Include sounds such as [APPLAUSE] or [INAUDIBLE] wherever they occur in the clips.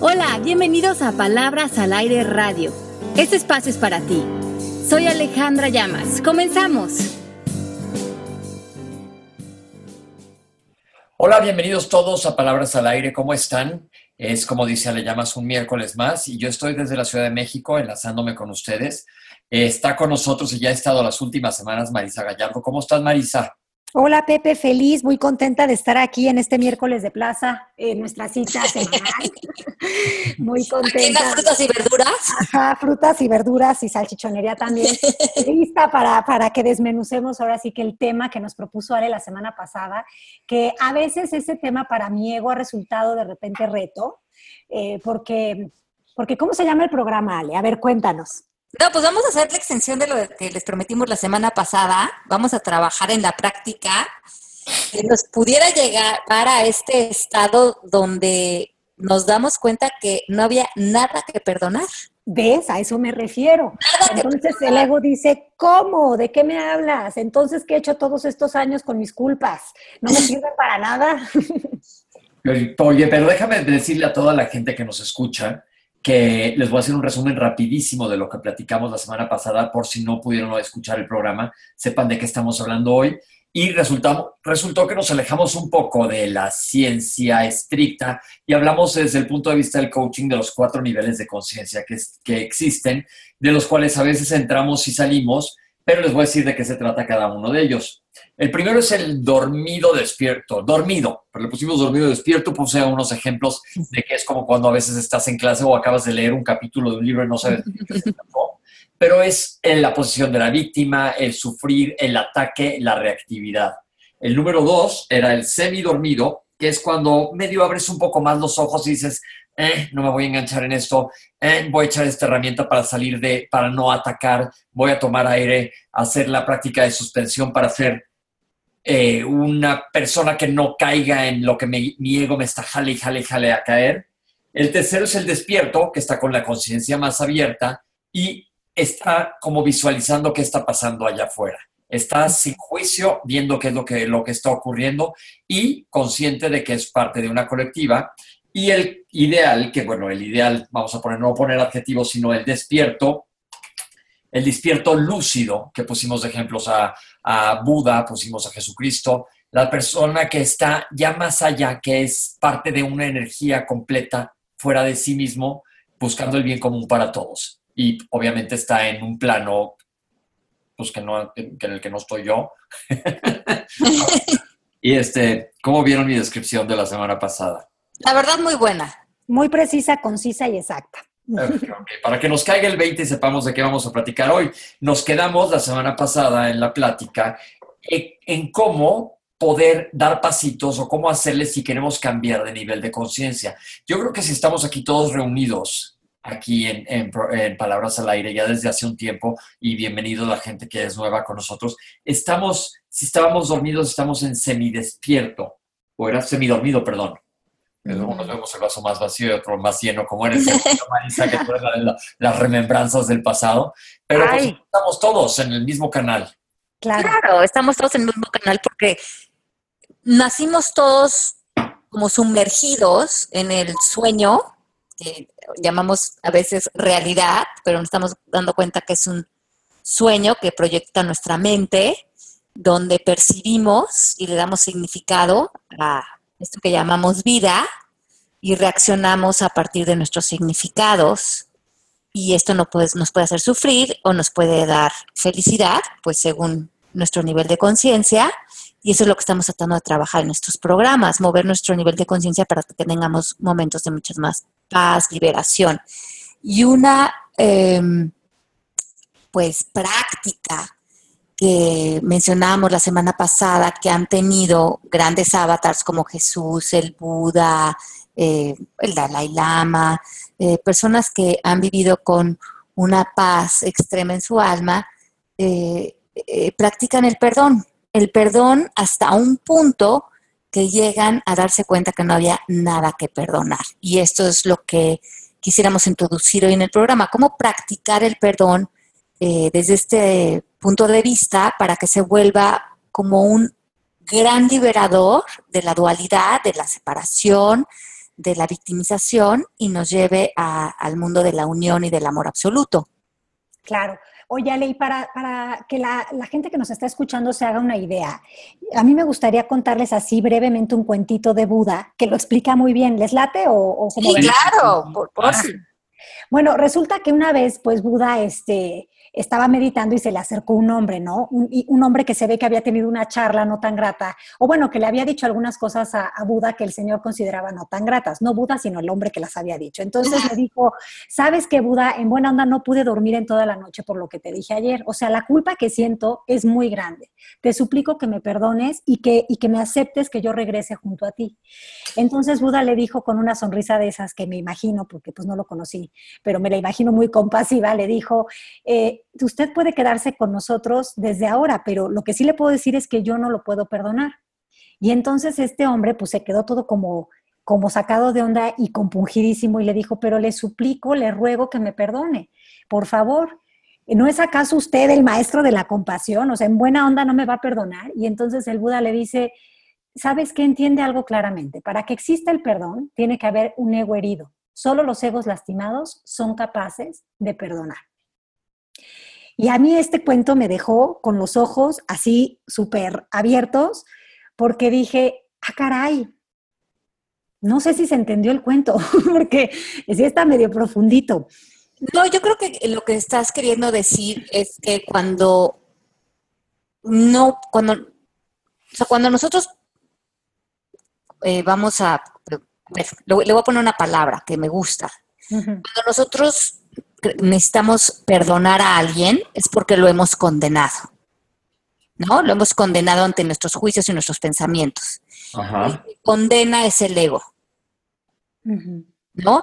Hola, bienvenidos a Palabras al Aire Radio. Este espacio es para ti. Soy Alejandra Llamas. Comenzamos. Hola, bienvenidos todos a Palabras al Aire. ¿Cómo están? Es como dice Ale Llamas, un miércoles más y yo estoy desde la Ciudad de México enlazándome con ustedes. está con nosotros y ya ha estado las últimas semanas Marisa Gallardo. ¿Cómo estás, Marisa? Hola Pepe, feliz, muy contenta de estar aquí en este miércoles de plaza, en nuestra cita semanal. [LAUGHS] muy contenta. frutas y verduras? Ajá, frutas y verduras y salchichonería también. [LAUGHS] Lista para, para que desmenucemos ahora sí que el tema que nos propuso Ale la semana pasada, que a veces ese tema para mi ego ha resultado de repente reto, eh, porque, porque ¿cómo se llama el programa, Ale? A ver, cuéntanos. No, pues vamos a hacer la extensión de lo que les prometimos la semana pasada. Vamos a trabajar en la práctica que nos pudiera llegar para este estado donde nos damos cuenta que no había nada que perdonar. ¿Ves? A eso me refiero. Entonces el ego dice, ¿cómo? ¿De qué me hablas? Entonces, ¿qué he hecho todos estos años con mis culpas? ¿No me sirven para nada? [LAUGHS] Oye, pero déjame decirle a toda la gente que nos escucha que les voy a hacer un resumen rapidísimo de lo que platicamos la semana pasada, por si no pudieron escuchar el programa, sepan de qué estamos hablando hoy. Y resultó, que nos alejamos un poco de la ciencia estricta y hablamos desde el punto de vista del coaching de los cuatro niveles de conciencia que, que existen, de los cuales a veces entramos y salimos, pero les voy a decir de qué se trata cada uno de ellos. El primero es el dormido despierto, dormido, pero le pusimos dormido despierto, puse unos ejemplos de que es como cuando a veces estás en clase o acabas de leer un capítulo de un libro y no sabes qué pero es en la posición de la víctima, el sufrir, el ataque, la reactividad. El número dos era el semidormido, que es cuando medio abres un poco más los ojos y dices, eh, no me voy a enganchar en esto, eh, voy a echar esta herramienta para salir de, para no atacar, voy a tomar aire, hacer la práctica de suspensión para hacer eh, una persona que no caiga en lo que mi ego me está jale y jale jale a caer. El tercero es el despierto, que está con la conciencia más abierta y está como visualizando qué está pasando allá afuera. Está sin juicio, viendo qué es lo que, lo que está ocurriendo y consciente de que es parte de una colectiva. Y el ideal, que bueno, el ideal, vamos a poner, no poner adjetivos, sino el despierto, el despierto lúcido, que pusimos de ejemplos a, a Buda, pusimos a Jesucristo, la persona que está ya más allá, que es parte de una energía completa fuera de sí mismo, buscando el bien común para todos. Y obviamente está en un plano pues que, no, en el que no estoy yo. [LAUGHS] y este, ¿cómo vieron mi descripción de la semana pasada? La verdad, muy buena. Muy precisa, concisa y exacta. Para que nos caiga el 20 y sepamos de qué vamos a platicar hoy, nos quedamos la semana pasada en la plática en, cómo poder dar pasitos o cómo hacerle si queremos cambiar de nivel de conciencia. Yo creo que si estamos aquí todos reunidos, aquí en, Palabras al Aire, ya desde hace un tiempo, y bienvenido la gente que es nueva con nosotros, estamos, si estábamos dormidos, estamos en semidespierto, o era semidormido, perdón nos vemos el vaso más vacío y otro más lleno, como eres, Marisa, que tú las remembranzas del pasado. Pero pues, estamos todos en el mismo canal. Claro. estamos todos en el mismo canal porque nacimos todos como sumergidos en el sueño, que llamamos a veces realidad, pero nos estamos dando cuenta que es un sueño que proyecta nuestra mente, donde percibimos y le damos significado a esto que llamamos vida, y reaccionamos a partir de nuestros significados. Y esto no puede, nos puede hacer sufrir o nos puede dar felicidad, pues según nuestro nivel de conciencia. Y eso es lo que estamos tratando de trabajar en estos programas, mover nuestro nivel de conciencia para que tengamos momentos de mucha más paz, liberación. Y una, em, pues, práctica que mencionábamos la semana pasada, que han tenido grandes avatars como Jesús, el Buda, eh, el Dalai Lama, eh, personas que han vivido con una paz extrema en su alma, eh, practican el perdón. El perdón hasta un punto que llegan a darse cuenta que no había nada que perdonar. Y esto es lo que quisiéramos introducir hoy en el programa, cómo practicar el perdón desde este punto de vista para que se vuelva como un gran liberador de la dualidad, de la separación, de la victimización y nos lleve al mundo de la unión y del amor absoluto. Claro. Oye, Ale, y para, para que la, gente que nos está escuchando se haga una idea, a mí me gustaría contarles así brevemente un cuentito de Buda que lo explica muy bien. ¿Les late o, sí, claro, por, por Bueno, resulta que una vez, pues Buda, este, estaba meditando y se le acercó un hombre, ¿no? Un, un, hombre que se ve que había tenido una charla no tan grata, o bueno, que le había dicho algunas cosas a, Buda que el Señor consideraba no tan gratas, no Buda, sino el hombre que las había dicho. Entonces le dijo, sabes que Buda, en buena onda no pude dormir en toda la noche por lo que te dije ayer, o sea, la culpa que siento es muy grande. Te suplico que me perdones y que, y que me aceptes que yo regrese junto a ti. Entonces Buda le dijo con una sonrisa de esas que me imagino, porque pues no lo conocí, pero me la imagino muy compasiva, le dijo, eh, usted puede quedarse con nosotros desde ahora, pero lo que sí le puedo decir es que yo no lo puedo perdonar. Y entonces este hombre pues se quedó todo como, como sacado de onda y compungidísimo y le dijo, pero le suplico, le ruego que me perdone, por favor. ¿No es acaso usted el maestro de la compasión? O sea, en buena onda no me va a perdonar. Y entonces el Buda le dice, ¿sabes qué? Entiende algo claramente. Para que exista el perdón, tiene que haber un ego herido. Solo los egos lastimados son capaces de perdonar. Y a mí este cuento me dejó con los ojos así súper abiertos porque dije, ah, caray, no sé si se entendió el cuento, [LAUGHS] porque sí está medio profundito. No, yo creo que lo que estás queriendo decir es que cuando no, cuando, o sea, cuando nosotros eh, vamos a, le, voy a poner una palabra que me gusta. Cuando nosotros necesitamos perdonar a alguien es porque lo hemos condenado. ¿No? Lo hemos condenado ante nuestros juicios y nuestros pensamientos. Ajá. condena es el ego. ¿No?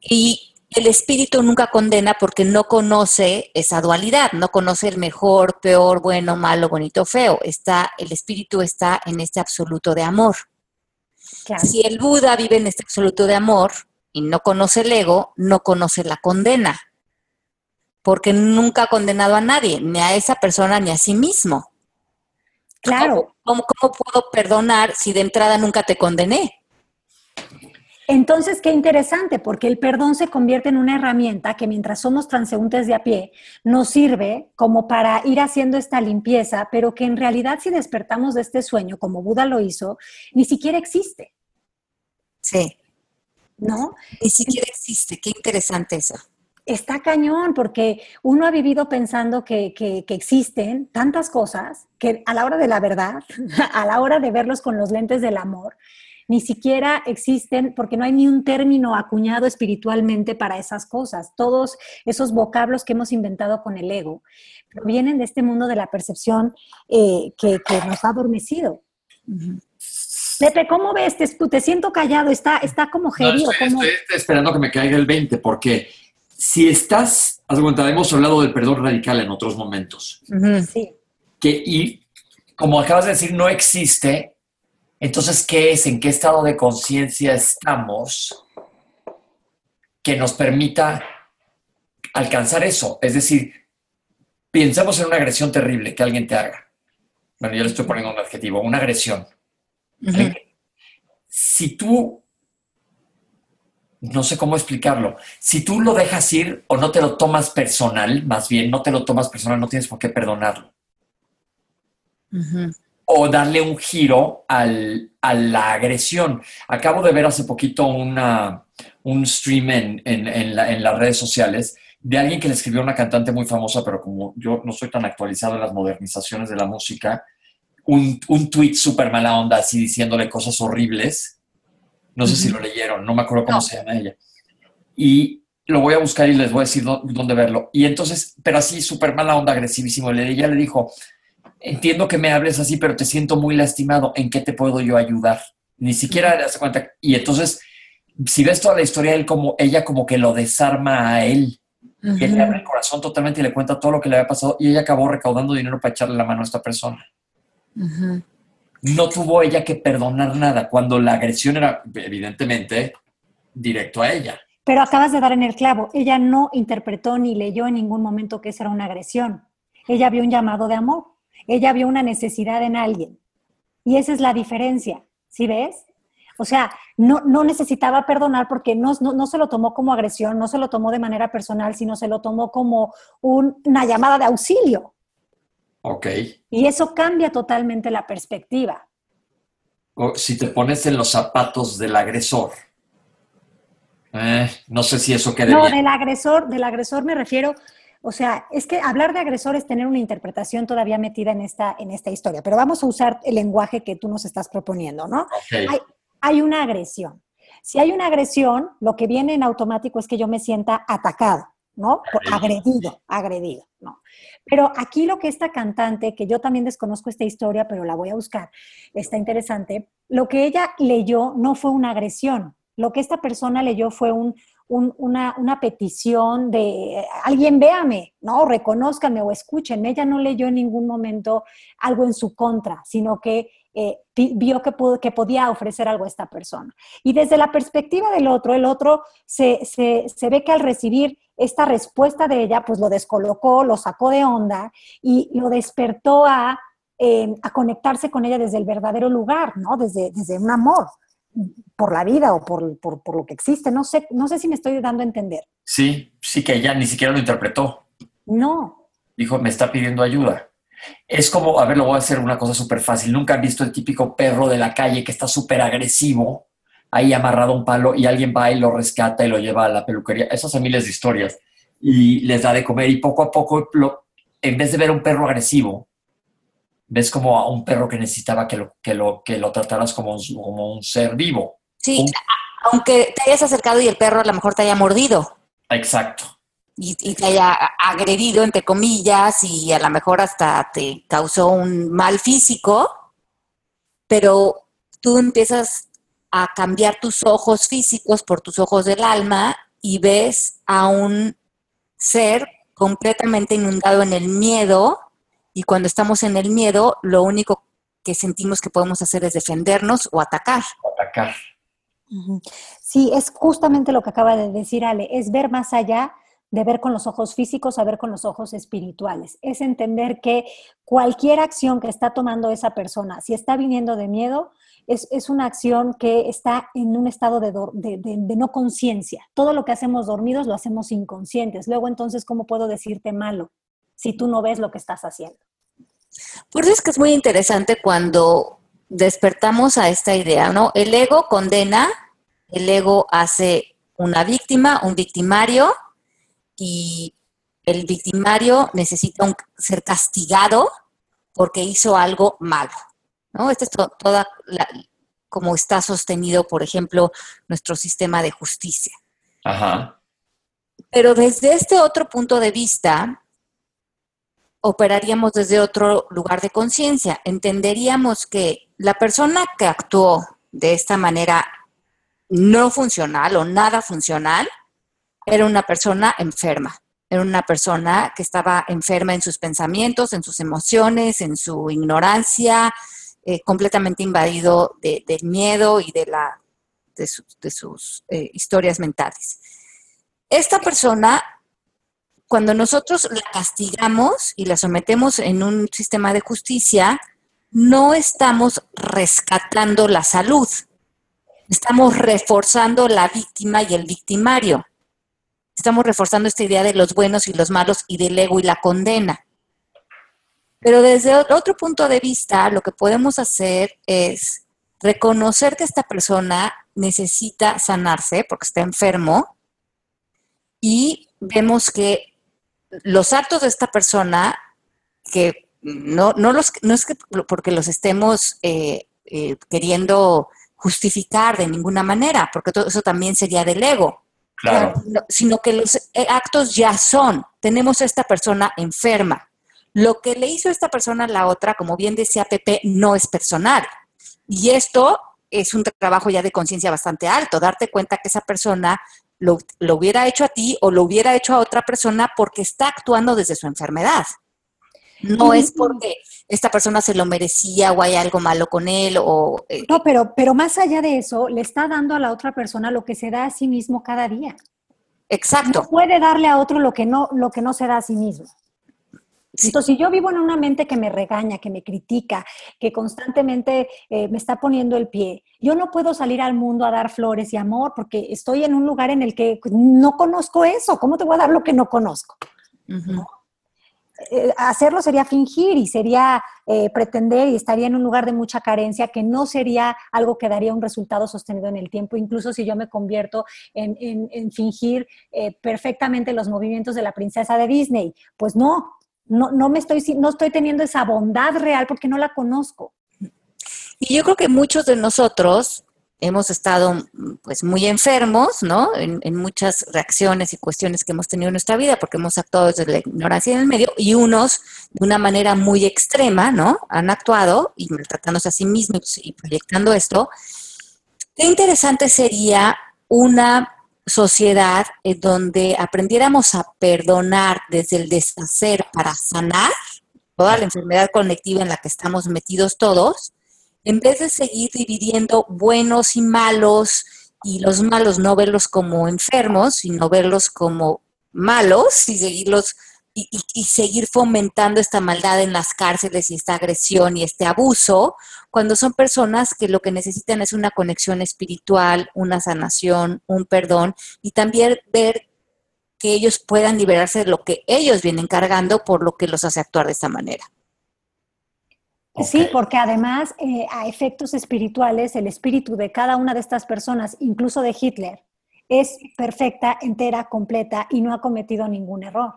Y el espíritu nunca condena porque no conoce esa dualidad, no conoce el mejor, peor, bueno, malo, bonito, feo. Está, el espíritu está en este absoluto de amor. Si el Buda vive en este absoluto de amor y no conoce el ego, no conoce la condena porque nunca ha condenado a nadie, ni a esa persona ni a sí mismo. Claro. ¿Cómo, puedo perdonar si de entrada nunca te condené? Entonces, qué interesante, porque el perdón se convierte en una herramienta que mientras somos transeúntes de a pie, nos sirve como para ir haciendo esta limpieza, pero que en realidad si despertamos de este sueño, como Buda lo hizo, ni siquiera existe. Sí. ¿No? Ni siquiera existe. Qué interesante eso está cañón porque uno ha vivido pensando que, existen tantas cosas que a la hora de la verdad, [LAUGHS] a la hora de verlos con los lentes del amor, ni siquiera existen porque no hay ni un término acuñado espiritualmente para esas cosas. Todos esos vocablos que hemos inventado con el ego provienen de este mundo de la percepción eh, que, nos ha adormecido. Pepe, ¿cómo ves? Te, te siento callado, está, está como gerido. estoy, esperando que me caiga el 20 porque si estás, haz cuenta, hemos hablado del perdón radical en otros momentos. Sí. Que, y como acabas de decir, no existe, entonces, ¿qué es? ¿En qué estado de conciencia estamos que nos permita alcanzar eso? Es decir, pensemos en una agresión terrible que alguien te haga. Bueno, yo le estoy poniendo un adjetivo, una agresión. Si tú no sé cómo explicarlo. Si tú lo dejas ir o no te lo tomas personal, más bien no te lo tomas personal, no tienes por qué perdonarlo. O darle un giro al, a la agresión. Acabo de ver hace poquito una, un stream en, en, las redes sociales de alguien que le escribió a una cantante muy famosa, pero como yo no soy tan actualizado en las modernizaciones de la música, un, un tweet súper mala onda, así diciéndole cosas horribles no sé si lo leyeron, no me acuerdo cómo se llama ella. Y lo voy a buscar y les voy a decir dónde verlo. Y entonces, pero así, súper mala onda, agresivísimo. Ella le dijo, entiendo que me hables así, pero te siento muy lastimado. ¿En qué te puedo yo ayudar? Ni siquiera le hace cuenta. Y entonces, si ves toda la historia, él como, ella como que lo desarma a él. Y él le abre el corazón totalmente y le cuenta todo lo que le había pasado. Y ella acabó recaudando dinero para echarle la mano a esta persona no tuvo ella que perdonar nada, cuando la agresión era evidentemente directo a ella. Pero acabas de dar en el clavo, ella no interpretó ni leyó en ningún momento que esa era una agresión. Ella vio un llamado de amor, ella vio una necesidad en alguien. Y esa es la diferencia, ¿sí ves? O sea, no, no necesitaba perdonar porque no, no, se lo tomó como agresión, no se lo tomó de manera personal, sino se lo tomó como una llamada de auxilio. Ok. Y eso cambia totalmente la perspectiva. O si te pones en los zapatos del agresor, eh, no sé si eso queda No, del agresor, del agresor me refiero, o sea, es que hablar de agresor es tener una interpretación todavía metida en esta, en esta historia, pero vamos a usar el lenguaje que tú nos estás proponiendo, ¿no? Hay, hay una agresión. Si hay una agresión, lo que viene en automático es que yo me sienta atacado, ¿no? Agredido, agredido, ¿no? Pero aquí lo que esta cantante, que yo también desconozco esta historia, pero la voy a buscar, está interesante, lo que ella leyó no fue una agresión, lo que esta persona leyó fue una, petición de alguien véame, ¿no? Reconózcanme o escúchenme. Ella no leyó en ningún momento algo en su contra, sino que eh, vio que, que, podía ofrecer algo a esta persona. Y desde la perspectiva del otro, el otro se, ve que al recibir esta respuesta de ella, pues lo descolocó, lo sacó de onda y lo despertó a, eh, a conectarse con ella desde el verdadero lugar, ¿no? Desde, desde un amor por la vida o por, lo que existe. No sé, no sé si me estoy dando a entender. Sí, sí que ella ni siquiera lo interpretó. No. Dijo, me está pidiendo ayuda. Es como, a ver, lo voy a hacer una cosa súper fácil. Nunca han visto el típico perro de la calle que está súper agresivo, ahí amarrado a un palo y alguien va y lo rescata y lo lleva a la peluquería. Esas son miles de historias. Y les da de comer y poco a poco, en vez de ver a un perro agresivo, ves como a un perro que necesitaba que lo, que lo, que lo trataras como un, como un ser vivo. Sí, aunque te hayas acercado y el perro a lo mejor te haya mordido. Exacto. Y, te haya agredido, entre comillas, y a lo mejor hasta te causó un mal físico, pero tú empiezas a cambiar tus ojos físicos por tus ojos del alma y ves a un ser completamente inundado en el miedo y cuando estamos en el miedo, lo único que sentimos que podemos hacer es defendernos o atacar. Atacar. Sí, es justamente lo que acaba de decir Ale, es ver más allá de ver con los ojos físicos a ver con los ojos espirituales. Es entender que cualquier acción que está tomando esa persona, si está viniendo de miedo, es, una acción que está en un estado de, de no conciencia. Todo lo que hacemos dormidos lo hacemos inconscientes. Luego entonces, ¿cómo puedo decirte malo si tú no ves lo que estás haciendo? Por eso es que es muy interesante cuando despertamos a esta idea, ¿no? El ego condena, el ego hace una víctima, un victimario, y el victimario necesita ser castigado porque hizo algo malo, ¿no? Esta es toda como está sostenido, por ejemplo, nuestro sistema de justicia. Ajá. Pero desde este otro punto de vista, operaríamos desde otro lugar de conciencia. Entenderíamos que la persona que actuó de esta manera no funcional o nada funcional era una persona enferma. Era una persona que estaba enferma en sus pensamientos, en sus emociones, en su ignorancia, eh, completamente invadido del miedo y de, la, de, sus eh, historias mentales. Esta persona cuando nosotros la castigamos y la sometemos en un sistema de justicia, no estamos rescatando la salud, estamos reforzando la víctima y el victimario. Estamos reforzando esta idea de los buenos y los malos y del ego y la condena. Pero desde otro punto de vista, lo que podemos hacer es reconocer que esta persona necesita sanarse porque está enfermo y vemos que los actos de esta persona, que no, no, los, no es que porque los estemos eh, eh, queriendo justificar de ninguna manera, porque todo eso también sería del ego. Sino que los eh, actos ya son. Tenemos a esta persona enferma. Lo que le hizo esta persona a la otra, como bien decía Pepe, no es personal. Y esto es un trabajo ya de conciencia bastante alto, darte cuenta que esa persona lo, hubiera hecho a ti o lo hubiera hecho a otra persona porque está actuando desde su enfermedad. No es porque esta persona se lo merecía o hay algo malo con él o... Eh, no, pero, pero más allá de eso, le está dando a la otra persona lo que se da a sí mismo cada día. Exacto. No puede darle a otro lo que no, lo que no se da a sí mismo. Entonces, si yo vivo en una mente que me regaña, que me critica, que constantemente eh, me está poniendo el pie, yo no puedo salir al mundo a dar flores y amor porque estoy en un lugar en el que no conozco eso. ¿Cómo te voy a dar lo que no conozco? Eh, hacerlo sería fingir y sería eh, pretender y estaría en un lugar de mucha carencia que no sería algo que daría un resultado sostenido en el tiempo, incluso si yo me convierto en, fingir perfectamente los movimientos de la princesa de Disney. Pues no, no, no me estoy, no estoy teniendo esa bondad real porque no la conozco. Y yo creo que muchos de nosotros hemos estado pues muy enfermos, ¿no? En, muchas reacciones y cuestiones que hemos tenido en nuestra vida, porque hemos actuado desde la ignorancia en el medio, y unos de una manera muy extrema, ¿no? Han actuado y maltratándose a sí mismos y proyectando esto. Qué interesante sería una sociedad en donde aprendiéramos a perdonar desde el deshacer para sanar toda la enfermedad colectiva en la que estamos metidos todos, en vez de seguir dividiendo buenos y malos, y los malos no verlos como enfermos, sino verlos como malos y seguirlos y, seguir fomentando esta maldad en las cárceles y esta agresión y este abuso, cuando son personas que lo que necesitan es una conexión espiritual, una sanación, un perdón y también ver que ellos puedan liberarse de lo que ellos vienen cargando por lo que los hace actuar de esta manera. Sí, porque además eh, a efectos espirituales, el espíritu de cada una de estas personas, incluso de Hitler, es perfecta, entera, completa y no ha cometido ningún error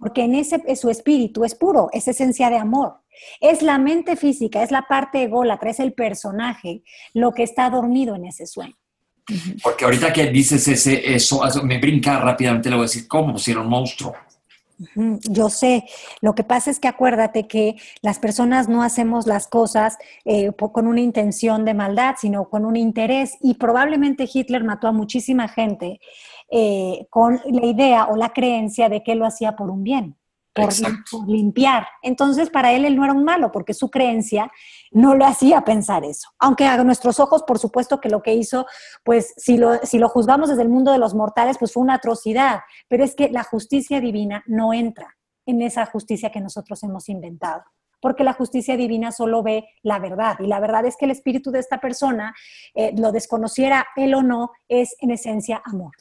porque en ese su espíritu es puro, es esencia de amor. Es la mente física, es la parte ególatra, es el personaje lo que está dormido en ese sueño. Porque ahorita que dices ese, eso, me brinca rápidamente, le voy a decir, ¿cómo? Si era un monstruo. Yo sé, lo que pasa es que acuérdate que las personas no hacemos las cosas eh, con una intención de maldad, sino con un interés y probablemente Hitler mató a muchísima gente eh, con la idea o la creencia de que lo hacía por un bien, por, limpiar. Entonces, para él él no era un malo, porque su creencia no lo hacía pensar eso. Aunque a nuestros ojos, por supuesto que lo que hizo, pues si lo, si lo juzgamos desde el mundo de los mortales, pues fue una atrocidad. Pero es que la justicia divina no entra en esa justicia que nosotros hemos inventado porque la justicia divina solo ve la verdad. Y la verdad es que el espíritu de esta persona, eh, lo desconociera él o no, es en esencia amor.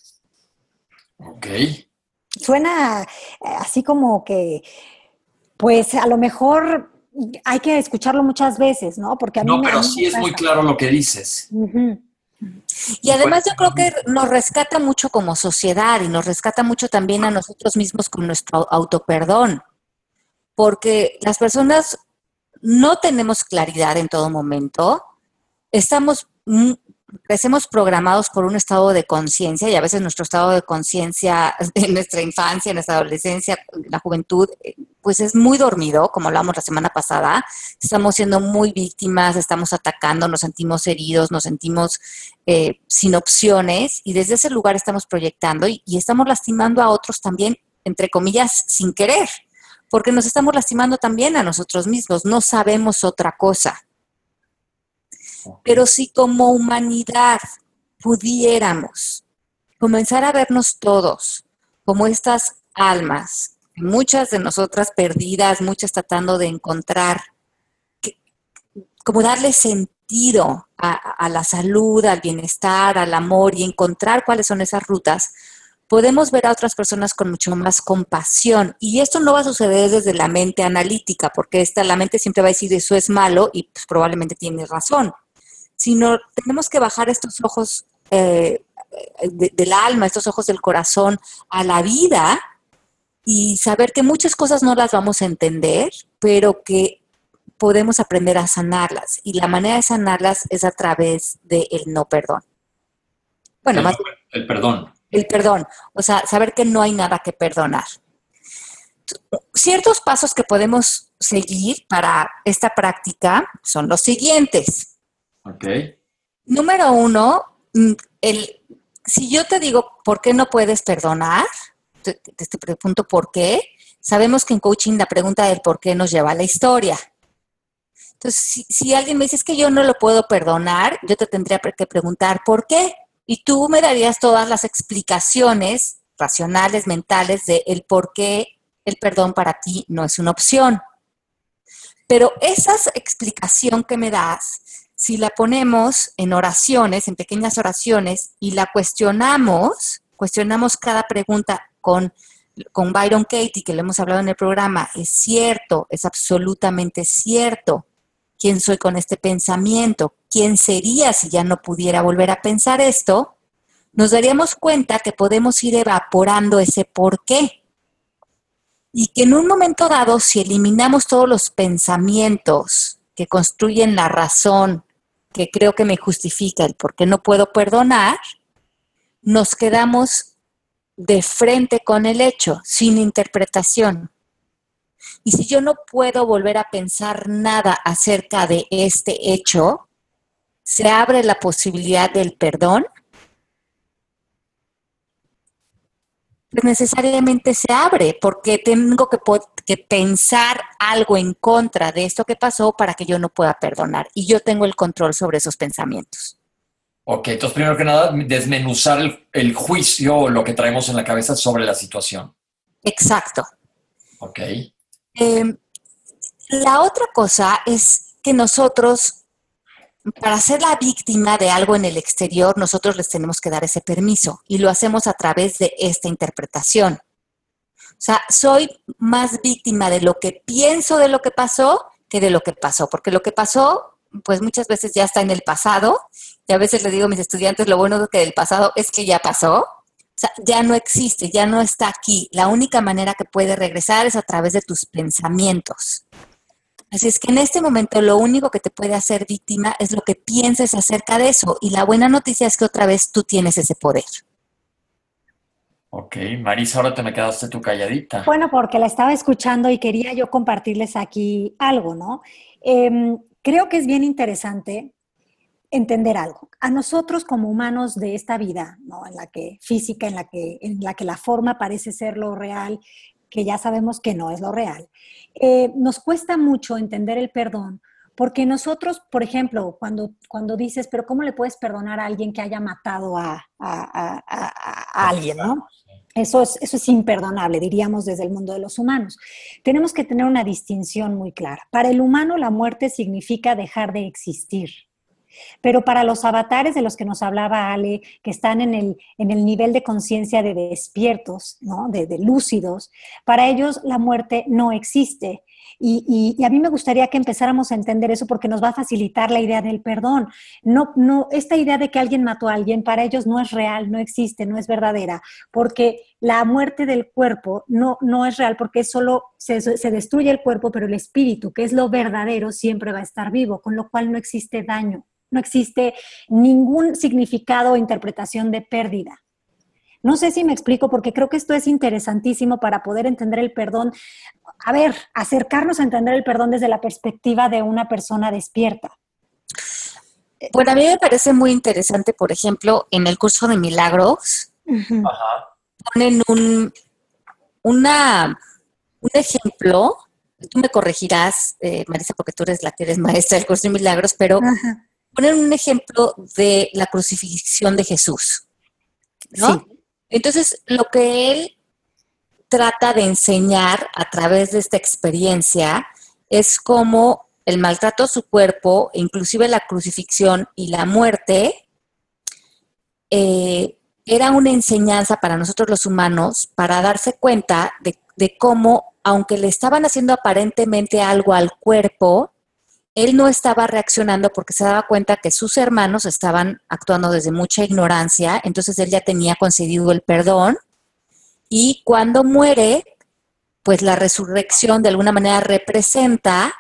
Ok. Suena eh, así como que, pues a lo mejor hay que escucharlo muchas veces, ¿no? Porque a mí no, pero sí es muy claro lo que dices. Y además yo creo que nos rescata mucho como sociedad y nos rescata mucho también a nosotros mismos con nuestro autoperdón, porque las personas no tenemos claridad en todo momento, estamos crecemos programados por un estado de conciencia y a veces nuestro estado de conciencia [LAUGHS] en nuestra infancia, en nuestra adolescencia, en la juventud, eh, pues es muy dormido, como hablamos la semana pasada. Estamos siendo muy víctimas, estamos atacando, nos sentimos heridos, nos sentimos eh, sin opciones y desde ese lugar estamos proyectando y, y estamos lastimando a otros también, entre comillas, sin querer, porque nos estamos lastimando también a nosotros mismos, no sabemos otra cosa. Pero si como humanidad pudiéramos comenzar a vernos todos como estas almas, muchas de nosotras perdidas, muchas tratando de encontrar, como darle sentido a, la salud, al bienestar, al amor y encontrar cuáles son esas rutas, podemos ver a otras personas con mucho más compasión. Y esto no va a suceder desde la mente analítica, porque esta, la mente siempre va a decir eso es malo y pues, probablemente tiene razón sino tenemos que bajar estos ojos eh, del alma, estos ojos del corazón a la vida y saber que muchas cosas no las vamos a entender, pero que podemos aprender a sanarlas. Y la manera de sanarlas es a través del no perdón. Bueno, el, más. El perdón. El perdón. O sea, saber que no hay nada que perdonar. Ciertos pasos que podemos seguir para esta práctica son los siguientes. Ok. Número uno, mm, el, si yo te digo por qué no puedes perdonar, te, te, pregunto por qué, sabemos que en coaching la pregunta del por qué nos lleva a la historia. Entonces, si, alguien me dice que yo no lo puedo perdonar, yo te tendría que preguntar por qué. Y tú me darías todas las explicaciones racionales, mentales, de el por qué el perdón para ti no es una opción. Pero esa explicación que me das, si la ponemos en oraciones, en pequeñas oraciones, y la cuestionamos, cuestionamos cada pregunta con, con Byron Katie, que le hemos hablado en el programa, es cierto, es absolutamente cierto. ¿Quién soy con este pensamiento? ¿Quién sería si ya no pudiera volver a pensar esto? Nos daríamos cuenta que podemos ir evaporando ese por qué. Y que en un momento dado, si eliminamos todos los pensamientos que construyen la razón, que creo que me justifica el por qué no puedo perdonar, nos quedamos de frente con el hecho, sin interpretación. Y si yo no puedo volver a pensar nada acerca de este hecho, se abre la posibilidad del perdón. Pues necesariamente se abre porque tengo que, que, pensar algo en contra de esto que pasó para que yo no pueda perdonar. Y yo tengo el control sobre esos pensamientos. Ok, entonces primero que nada, desmenuzar el, el juicio o lo que traemos en la cabeza sobre la situación. Exacto. Ok. Em, la otra cosa es que nosotros, para ser la víctima de algo en el exterior, nosotros les tenemos que dar ese permiso y lo hacemos a través de esta interpretación. O sea, soy más víctima de lo que pienso de lo que pasó que de lo que pasó, porque lo que pasó, pues muchas veces ya está en el pasado. Y a veces les digo a mis estudiantes, lo bueno que del pasado es que ya pasó o sea, ya no existe, ya no está aquí. La única manera que puede regresar es a través de tus pensamientos. Así es que en este momento lo único que te puede hacer víctima es lo que pienses acerca de eso. Y la buena noticia es que otra vez tú tienes ese poder. Ok, Marisa, ahora te me quedaste tú calladita. Bueno, porque la estaba escuchando y quería yo compartirles aquí algo, ¿no? Em, creo que es bien interesante entender algo. A nosotros como humanos de esta vida, ¿no? en la que física, en la que, en la que la forma parece ser lo real, que ya sabemos que no es lo real, eh, nos cuesta mucho entender el perdón. Porque nosotros, por ejemplo, cuando, cuando dices, pero ¿cómo le puedes perdonar a alguien que haya matado a, a, alguien, no? Eso es, eso es imperdonable, diríamos desde el mundo de los humanos. Tenemos que tener una distinción muy clara. Para el humano la muerte significa dejar de existir. Pero para los avatares de los que nos hablaba Ale, que están en el, en el nivel de conciencia de despiertos, ¿no? de, lúcidos, para ellos la muerte no existe. Y, y, a mí me gustaría que empezáramos a entender eso porque nos va a facilitar la idea del perdón. No, no, esta idea de que alguien mató a alguien para ellos no es real, no existe, no es verdadera, porque la muerte del cuerpo no, no es real porque solo se, se destruye el cuerpo, pero el espíritu, que es lo verdadero, siempre va a estar vivo, con lo cual no existe daño no existe ningún significado o interpretación de pérdida. No sé si me explico porque creo que esto es interesantísimo para poder entender el perdón. A ver, acercarnos a entender el perdón desde la perspectiva de una persona despierta. Bueno, a mí me parece muy interesante, por ejemplo, en el curso de milagros, ponen un, una, un ejemplo, tú me corregirás, eh, Marisa, porque tú eres la que eres maestra del curso de milagros, pero poner un ejemplo de la crucifixión de Jesús. ¿no? Entonces, lo que él trata de enseñar a través de esta experiencia es cómo el maltrato a su cuerpo, inclusive la crucifixión y la muerte, eh, era una enseñanza para nosotros los humanos para darse cuenta de, de cómo, aunque le estaban haciendo aparentemente algo al cuerpo, él no estaba reaccionando porque se daba cuenta que sus hermanos estaban actuando desde mucha ignorancia, entonces él ya tenía concedido el perdón y cuando muere, pues la resurrección de alguna manera representa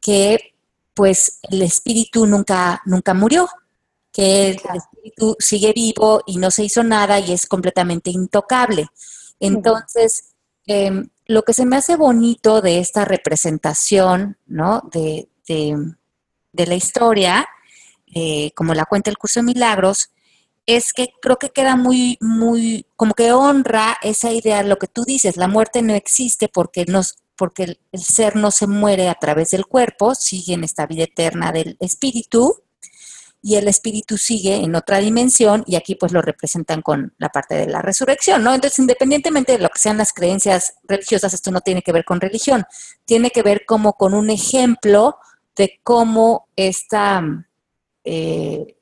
que pues el espíritu nunca, nunca murió, que el espíritu sigue vivo y no se hizo nada y es completamente intocable. Entonces, em, lo que se me hace bonito de esta representación, ¿no? De, de, la historia, eh, como la cuenta el curso de milagros, es que creo que queda muy, muy, como que honra esa idea, lo que tú dices, la muerte no existe porque, nos, porque el, el ser no se muere a través del cuerpo, sigue en esta vida eterna del espíritu. y el espíritu sigue en otra dimensión y aquí pues lo representan con la parte de la resurrección, ¿no? Entonces, independientemente de lo que sean las creencias religiosas, esto no tiene que ver con religión, tiene que ver como con un ejemplo de cómo esta, eh,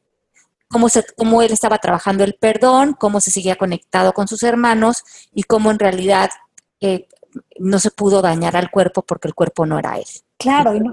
cómo, se, cómo él estaba trabajando el perdón, cómo se seguía conectado con sus hermanos y cómo en realidad eh, no se pudo dañar al cuerpo porque el cuerpo no era él. Claro, y, no,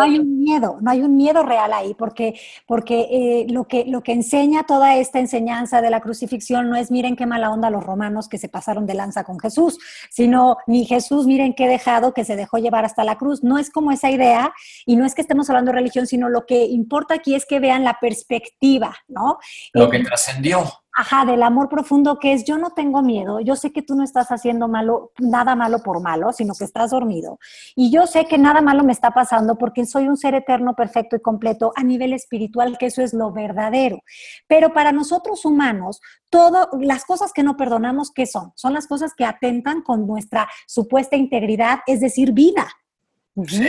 hay un, miedo, no hay un miedo real ahí, porque, porque eh, lo, que, lo que enseña toda esta enseñanza de la crucifixión no es miren qué mala onda los romanos que se pasaron de lanza con Jesús, sino ni Jesús miren qué dejado que se dejó llevar hasta la cruz. No es como esa idea, y no es que estemos hablando de religión, sino lo que importa aquí es que vean la perspectiva, ¿no? Lo que trascendió ajá, del amor profundo que es yo no tengo miedo, yo sé que tú no estás haciendo malo, nada malo por malo, sino que estás dormido. Y yo sé que nada malo me está pasando porque soy un ser eterno, perfecto y completo a nivel espiritual, que eso es lo verdadero. Pero para nosotros humanos, todas las cosas que no perdonamos, ¿qué son? Son las cosas que atentan con nuestra supuesta integridad, es decir, vida. Sí.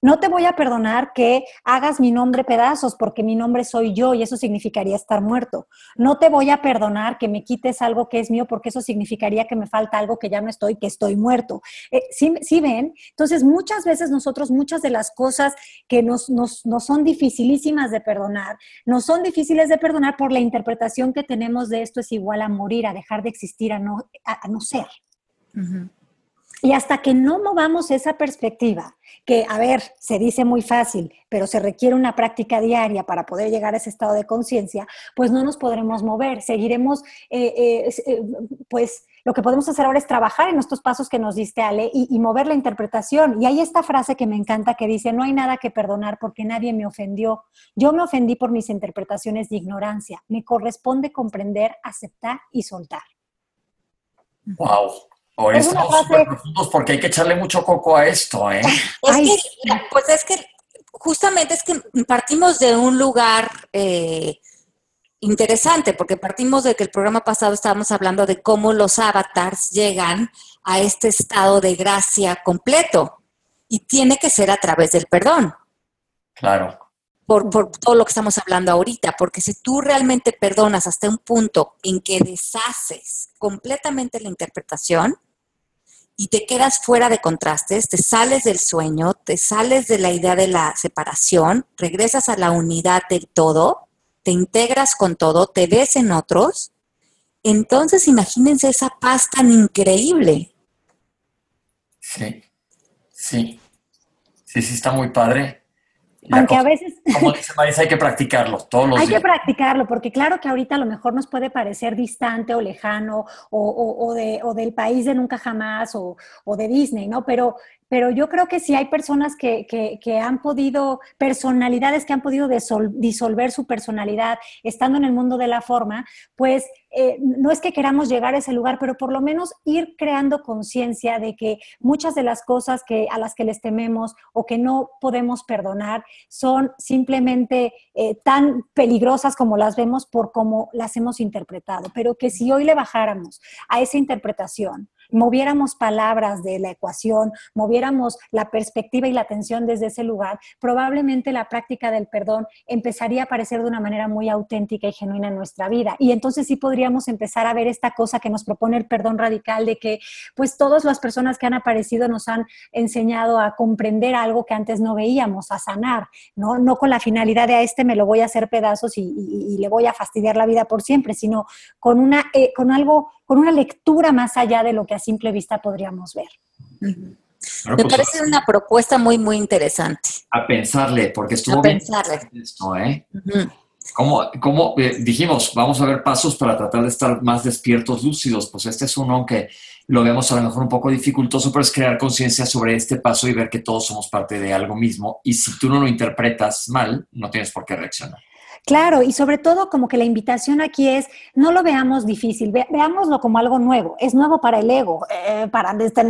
No te voy a perdonar que hagas mi nombre pedazos porque mi nombre soy yo y eso significaría estar muerto. No te voy a perdonar que me quites algo que es mío porque eso significaría que me falta algo que ya no estoy, que estoy muerto. Eh, ¿sí, ven? Entonces, muchas veces nosotros, muchas de las cosas que nos, nos, son dificilísimas de perdonar, no son difíciles de perdonar por la interpretación que tenemos de esto es igual a morir, a dejar de existir, a no, a, no ser. Y hasta que no movamos esa perspectiva, que, a ver, se dice muy fácil, pero se requiere una práctica diaria para poder llegar a ese estado de conciencia, pues no nos podremos mover, seguiremos, eh, eh, eh, pues lo que podemos hacer ahora es trabajar en estos pasos que nos diste, Ale, y, y, mover la interpretación. Y hay esta frase que me encanta que dice, no hay nada que perdonar porque nadie me ofendió. Yo me ofendí por mis interpretaciones de ignorancia. Me corresponde comprender, aceptar y soltar. Wow, Hoy estamos súper profundos porque hay que echarle mucho coco a esto, ¿eh? Es que, pues es que justamente es que partimos de un lugar eh, interesante, porque partimos de que el programa pasado estábamos hablando de cómo los avatars llegan a este estado de gracia completo y tiene que ser a través del perdón. Claro por, todo lo que estamos hablando ahorita, porque si tú realmente perdonas hasta un punto en que deshaces completamente la interpretación y te quedas fuera de contrastes, te sales del sueño, te sales de la idea de la separación, regresas a la unidad del todo, te integras con todo, te ves en otros, entonces imagínense esa paz tan increíble. Sí, sí, sí, sí, está muy padre. Aunque a veces... [LAUGHS] Como dice Marisa, hay que practicarlo todos los hay días. Hay que practicarlo, porque claro que ahorita a lo mejor nos puede parecer distante o lejano o, de, o del país de nunca jamás o, o, de Disney, ¿no? Pero pero yo creo que si hay personas que, que, han podido, personalidades que han podido disolver su personalidad estando en el mundo de la forma, pues eh, no es que queramos llegar a ese lugar, pero por lo menos ir creando conciencia de que muchas de las cosas que, a las que les tememos o que no podemos perdonar son simplemente eh, tan peligrosas como las vemos por cómo las hemos interpretado, pero que si hoy le bajáramos a esa interpretación, moviéramos palabras de la ecuación, moviéramos la perspectiva y la atención desde ese lugar, probablemente la práctica del perdón empezaría a aparecer de una manera muy auténtica y genuina en nuestra vida. Y entonces sí podríamos empezar a ver esta cosa que nos propone el perdón radical de que pues todas las personas que han aparecido nos han enseñado a comprender algo que antes no veíamos, a sanar, no, no con la finalidad de a este me lo voy a hacer pedazos y, le voy a fastidiar la vida por siempre, sino con, una, eh, con algo con una lectura más allá de lo que a simple vista podríamos ver. Me pues, parece una propuesta muy, muy interesante. A pensarle, porque estuvo a bien pensarle. esto, ¿eh? Como, eh, dijimos, vamos a ver pasos para tratar de estar más despiertos, lúcidos. Pues este es uno que lo vemos a lo mejor un poco dificultoso, pero es crear conciencia sobre este paso y ver que todos somos parte de algo mismo. Y si tú no lo interpretas mal, no tienes por qué reaccionar. Claro, y sobre todo como que la invitación aquí es, no lo veamos difícil, veámoslo como algo nuevo, es nuevo para el ego, eh, para desde,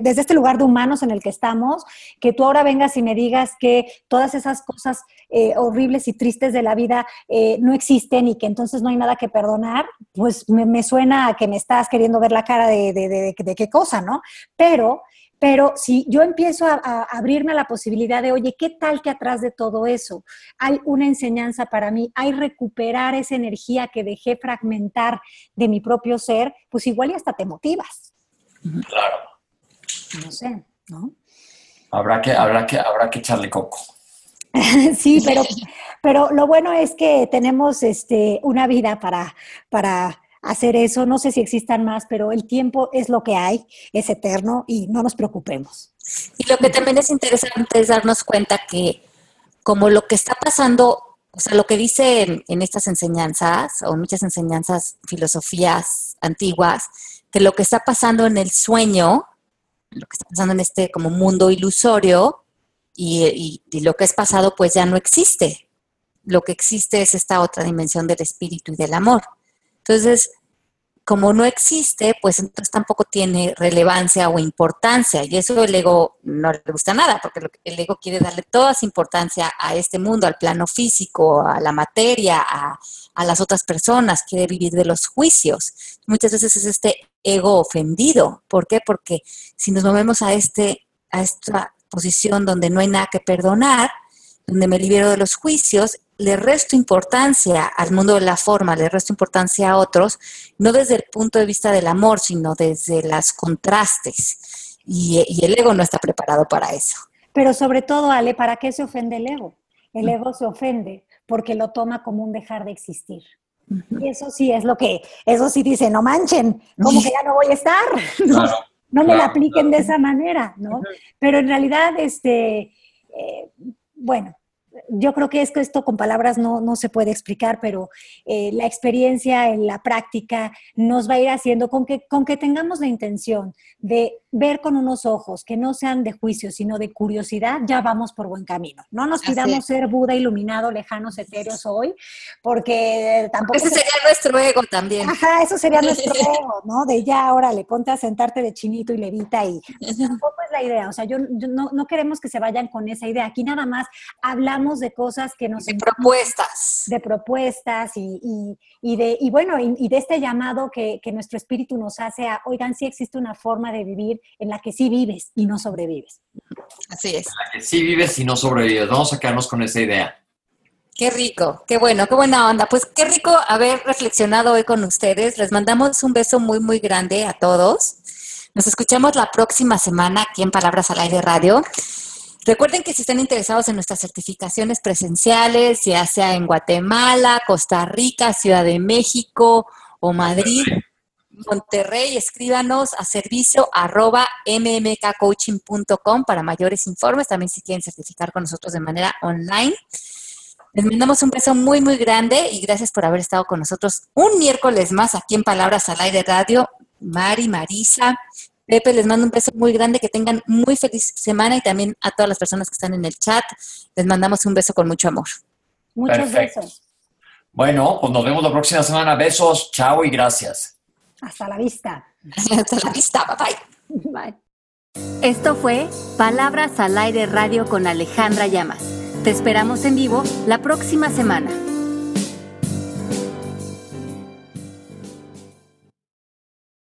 desde, este lugar de humanos en el que estamos, que tú ahora vengas y me digas que todas esas cosas eh, horribles y tristes de la vida eh, no existen y que entonces no hay nada que perdonar, pues me, suena a que me estás queriendo ver la cara de, de qué cosa, ¿no? Pero Pero si yo empiezo a, abrirme a la posibilidad de, oye, ¿qué tal que atrás de todo eso hay una enseñanza para mí? Hay recuperar esa energía que dejé fragmentar de mi propio ser, pues igual y hasta te motivas. Claro. No sé, ¿no? Habrá que, habrá que, habrá que echarle coco. [LAUGHS] sí, pero, pero lo bueno es que tenemos este, una vida para, para hacer eso. No sé si existan más, pero el tiempo es lo que hay, es eterno y no nos preocupemos. Y lo que también es interesante es darnos cuenta que como lo que está pasando, o sea, lo que dice en, estas enseñanzas o muchas enseñanzas, filosofías antiguas, que lo que está pasando en el sueño, lo que está pasando en este como mundo ilusorio y, y lo que es pasado pues ya no existe. Lo que existe es esta otra dimensión del espíritu y del amor. Entonces, como no existe, pues entonces tampoco tiene relevancia o importancia. Y eso el ego no le gusta nada, porque el ego quiere darle toda esa importancia a este mundo, al plano físico, a la materia, a, las otras personas, quiere vivir de los juicios. Muchas veces es este ego ofendido. ¿Por qué? Porque si nos movemos a, este, a esta posición donde no hay nada que perdonar, donde me libero de los juicios, le resto importancia al mundo de la forma, le resto importancia a otros, no desde el punto de vista del amor, sino desde las contrastes. Y, el ego no está preparado para eso. Pero sobre todo, Ale, ¿para qué se ofende el ego? El ego se ofende porque lo toma como un dejar de existir. Y eso sí es lo que, eso sí dice, no manchen, como que ya no voy a estar. [LAUGHS] No, me la apliquen de esa manera, ¿no? Pero en realidad, este, eh, bueno, yo creo que es que esto con palabras no, no se puede explicar, pero eh, la experiencia en la práctica nos va a ir haciendo con que, con que tengamos la intención de ver con unos ojos que no sean de juicio, sino de curiosidad, ya vamos por buen camino. No nos pidamos ser Buda iluminado, lejanos, etéreos hoy, porque tampoco... Ese sería nuestro ego también. Ajá, eso sería [LAUGHS] nuestro ego, ¿no? De ya, órale, ponte a sentarte de chinito y levita y tampoco es la idea. O sea, yo, no, no queremos que se vayan con esa idea. Aquí nada más hablamos de cosas que nos... De propuestas. De propuestas y, de, y bueno, y, de este llamado que, nuestro espíritu nos hace a, oigan, sí existe una forma de vivir en la que sí vives y no sobrevives. Así es. En la que sí vives y no sobrevives. Vamos a quedarnos con esa idea. Qué rico, qué bueno, qué buena onda. Pues qué rico haber reflexionado hoy con ustedes. Les mandamos un beso muy, muy grande a todos. Nos escuchamos la próxima semana aquí en Palabras al Aire Radio. Recuerden que si están interesados en nuestras certificaciones presenciales, ya sea en Guatemala, Costa Rica, Ciudad de México o Madrid, Monterrey, escríbanos a servicio arroba mmkcoaching.com para mayores informes, también si quieren certificar con nosotros de manera online. Les mandamos un beso muy, muy grande y gracias por haber estado con nosotros un miércoles más aquí en Palabras al Aire Radio. Mari, Marisa, Pepe, les mando un beso muy grande, que tengan muy feliz semana y también a todas las personas que están en el chat, les mandamos un beso con mucho amor. Muchos besos. Bueno, pues nos vemos la próxima semana. Besos, chao y gracias. Hasta la vista. [LAUGHS] Hasta la vista, bye bye. Bye. Esto fue Palabras al Aire Radio con Alejandra Llamas. Te esperamos en vivo la próxima semana.